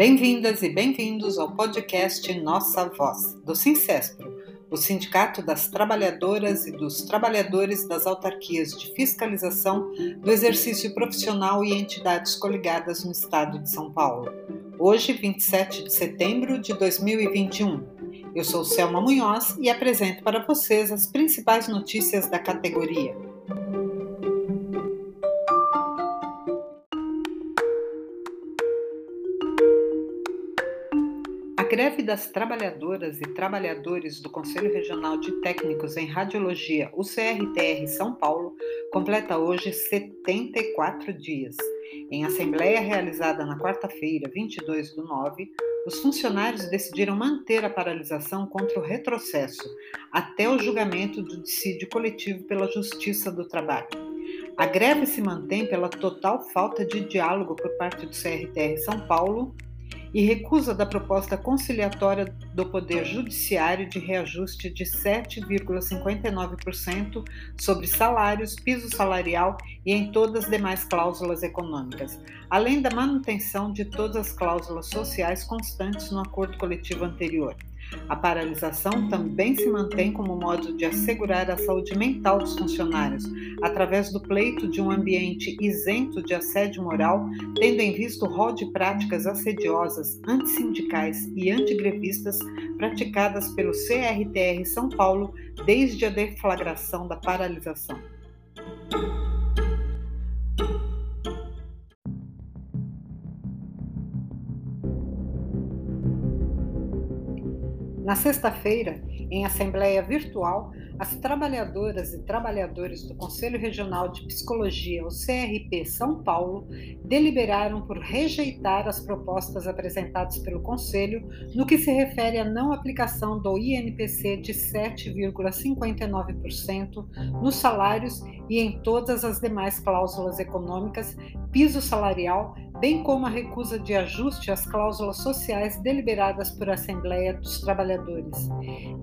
Bem-vindas e bem-vindos ao podcast Nossa Voz, do Sincespro, o Sindicato das Trabalhadoras e dos Trabalhadores das Autarquias de Fiscalização do Exercício Profissional e entidades coligadas no Estado de São Paulo. Hoje, 27 de setembro de 2021. Eu sou Selma Munhoz e apresento para vocês as principais notícias da categoria. Greve das trabalhadoras e trabalhadores do Conselho Regional de Técnicos em Radiologia, o CRTR São Paulo, completa hoje 74 dias. Em assembleia realizada na quarta-feira, 22 do 9, os funcionários decidiram manter a paralisação contra o retrocesso até o julgamento do dissídio coletivo pela Justiça do Trabalho. A greve se mantém pela total falta de diálogo por parte do CRTR São Paulo e recusa da proposta conciliatória do Poder Judiciário de reajuste de 7,59% sobre salários, piso salarial e em todas as demais cláusulas econômicas, além da manutenção de todas as cláusulas sociais constantes no acordo coletivo anterior. A paralisação também se mantém como modo de assegurar a saúde mental dos funcionários, através do pleito de um ambiente isento de assédio moral, tendo em vista o rol de práticas assediosas, antissindicais e antigrevistas praticadas pelo CRTR São Paulo desde a deflagração da paralisação. Na sexta-feira, em assembleia virtual, as trabalhadoras e trabalhadores do Conselho Regional de Psicologia, o CRP São Paulo, deliberaram por rejeitar as propostas apresentadas pelo Conselho no que se refere à não aplicação do INPC de 7,59% nos salários e em todas as demais cláusulas econômicas, piso salarial, bem como a recusa de ajuste às cláusulas sociais deliberadas por Assembleia dos Trabalhadores.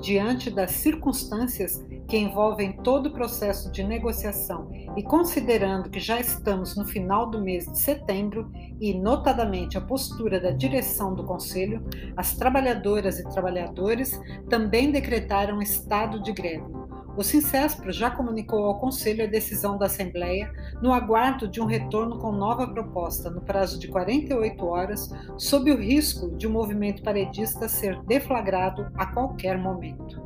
Diante das circunstâncias que envolvem todo o processo de negociação e considerando que já estamos no final do mês de setembro e, notadamente, a postura da direção do Conselho, as trabalhadoras e trabalhadores também decretaram estado de greve. O Sincespro já comunicou ao Conselho a decisão da Assembleia no aguardo de um retorno com nova proposta no prazo de 48 horas, sob o risco de um movimento paredista ser deflagrado a qualquer momento.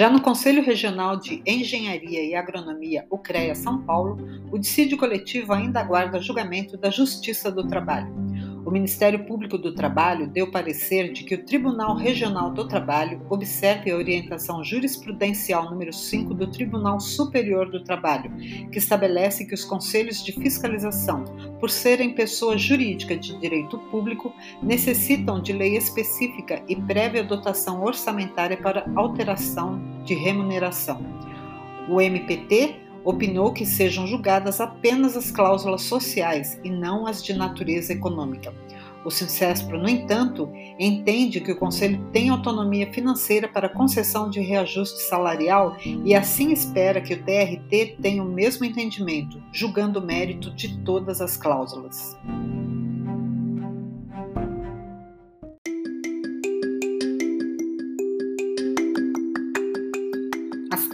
Já no Conselho Regional de Engenharia e Agronomia, o CREA São Paulo, o dissídio coletivo ainda aguarda julgamento da Justiça do Trabalho. O Ministério Público do Trabalho deu parecer de que o Tribunal Regional do Trabalho observe a orientação jurisprudencial número 5 do Tribunal Superior do Trabalho, que estabelece que os conselhos de fiscalização, por serem pessoa jurídica de direito público, necessitam de lei específica e prévia dotação orçamentária para alteração de remuneração. O MPT opinou que sejam julgadas apenas as cláusulas sociais e não as de natureza econômica. O Sincespro, no entanto, entende que o Conselho tem autonomia financeira para concessão de reajuste salarial e assim espera que o TRT tenha o mesmo entendimento, julgando o mérito de todas as cláusulas.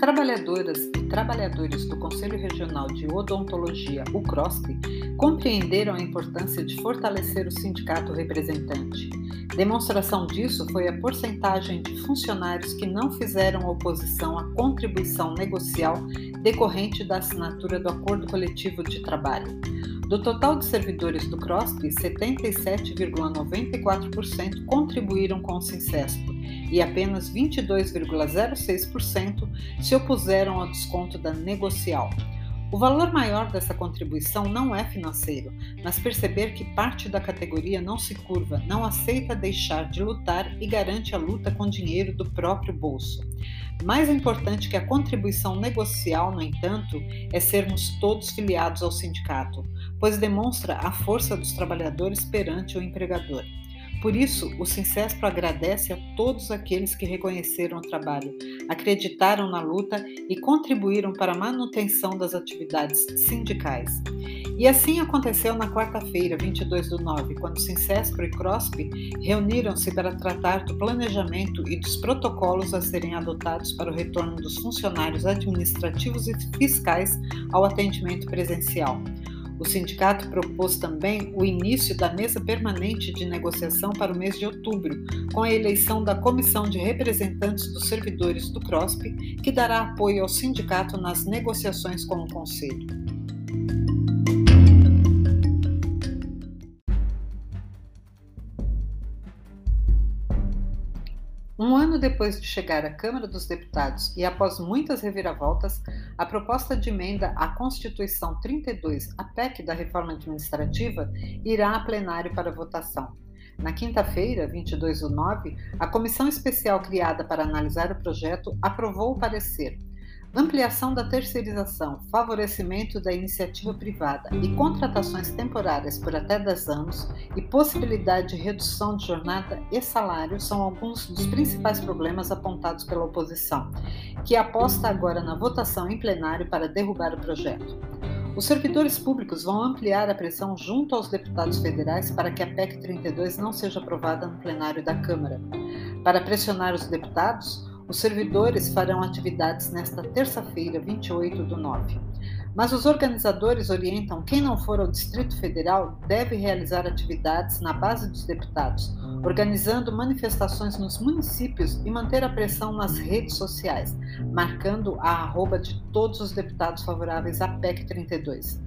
Trabalhadoras e trabalhadores do Conselho Regional de Odontologia, o CROSP, compreenderam a importância de fortalecer o sindicato representante. Demonstração disso foi a porcentagem de funcionários que não fizeram oposição à contribuição negocial decorrente da assinatura do Acordo Coletivo de Trabalho. Do total de servidores do CROSP, 77,94% contribuíram com o Sincespo e apenas 22,06% se opuseram ao desconto da negocial. O valor maior dessa contribuição não é financeiro, mas perceber que parte da categoria não se curva, não aceita deixar de lutar e garante a luta com dinheiro do próprio bolso. Mais importante que a contribuição negocial, no entanto, é sermos todos filiados ao sindicato, pois demonstra a força dos trabalhadores perante o empregador. Por isso, o Sincespro agradece a todos aqueles que reconheceram o trabalho, acreditaram na luta e contribuíram para a manutenção das atividades sindicais. E assim aconteceu na quarta-feira, 22 do 9, quando Sincespro e CROSP reuniram-se para tratar do planejamento e dos protocolos a serem adotados para o retorno dos funcionários administrativos e fiscais ao atendimento presencial. O sindicato propôs também o início da mesa permanente de negociação para o mês de outubro, com a eleição da comissão de representantes dos servidores do CROSP, que dará apoio ao sindicato nas negociações com o Conselho. Ano depois de chegar à Câmara dos Deputados e após muitas reviravoltas, a proposta de emenda à Constituição 32, a PEC da Reforma Administrativa, irá a plenário para votação. Na quinta-feira, 22 do 9, a comissão especial criada para analisar o projeto aprovou o parecer ampliação da terceirização, favorecimento da iniciativa privada e contratações temporárias por até 10 anos e possibilidade de redução de jornada e salário são alguns dos principais problemas apontados pela oposição, que aposta agora na votação em plenário para derrubar o projeto. Os servidores públicos vão ampliar a pressão junto aos deputados federais para que a PEC 32 não seja aprovada no plenário da Câmara. Para pressionar os deputados, os servidores farão atividades nesta terça-feira, 28 do 9. Mas os organizadores orientam quem não for ao Distrito Federal deve realizar atividades na base dos deputados, organizando manifestações nos municípios e manter a pressão nas redes sociais, marcando a arroba de todos os deputados favoráveis à PEC 32.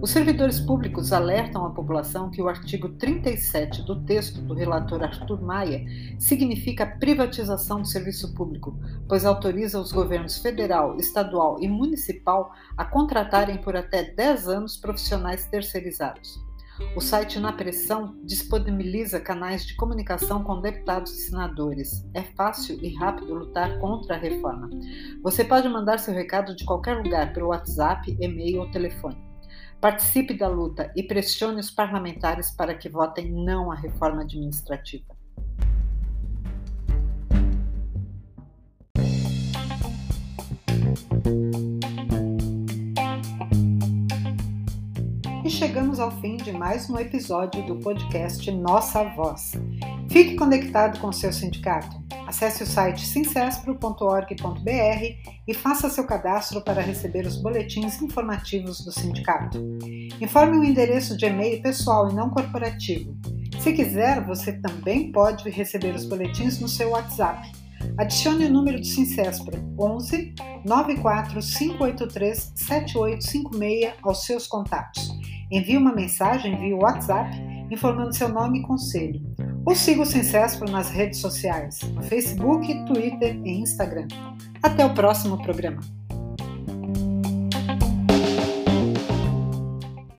Os servidores públicos alertam a população que o artigo 37 do texto do relator Arthur Maia significa privatização do serviço público, pois autoriza os governos federal, estadual e municipal a contratarem por até 10 anos profissionais terceirizados. O site Na Pressão disponibiliza canais de comunicação com deputados e senadores. É fácil e rápido lutar contra a reforma. Você pode mandar seu recado de qualquer lugar pelo WhatsApp, e-mail ou telefone. Participe da luta e pressione os parlamentares para que votem não à reforma administrativa. E chegamos ao fim de mais um episódio do podcast Nossa Voz. Fique conectado com seu sindicato. Acesse o site sincespro.org.br e faça seu cadastro para receber os boletins informativos do sindicato. Informe o endereço de e-mail pessoal e não corporativo. Se quiser, você também pode receber os boletins no seu WhatsApp. Adicione o número do Sincespro 11 94 583 7856 aos seus contatos. Envie uma mensagem via WhatsApp informando seu nome e conselho. Ou siga o Sincespro nas redes sociais, no Facebook, Twitter e Instagram. Até o próximo programa.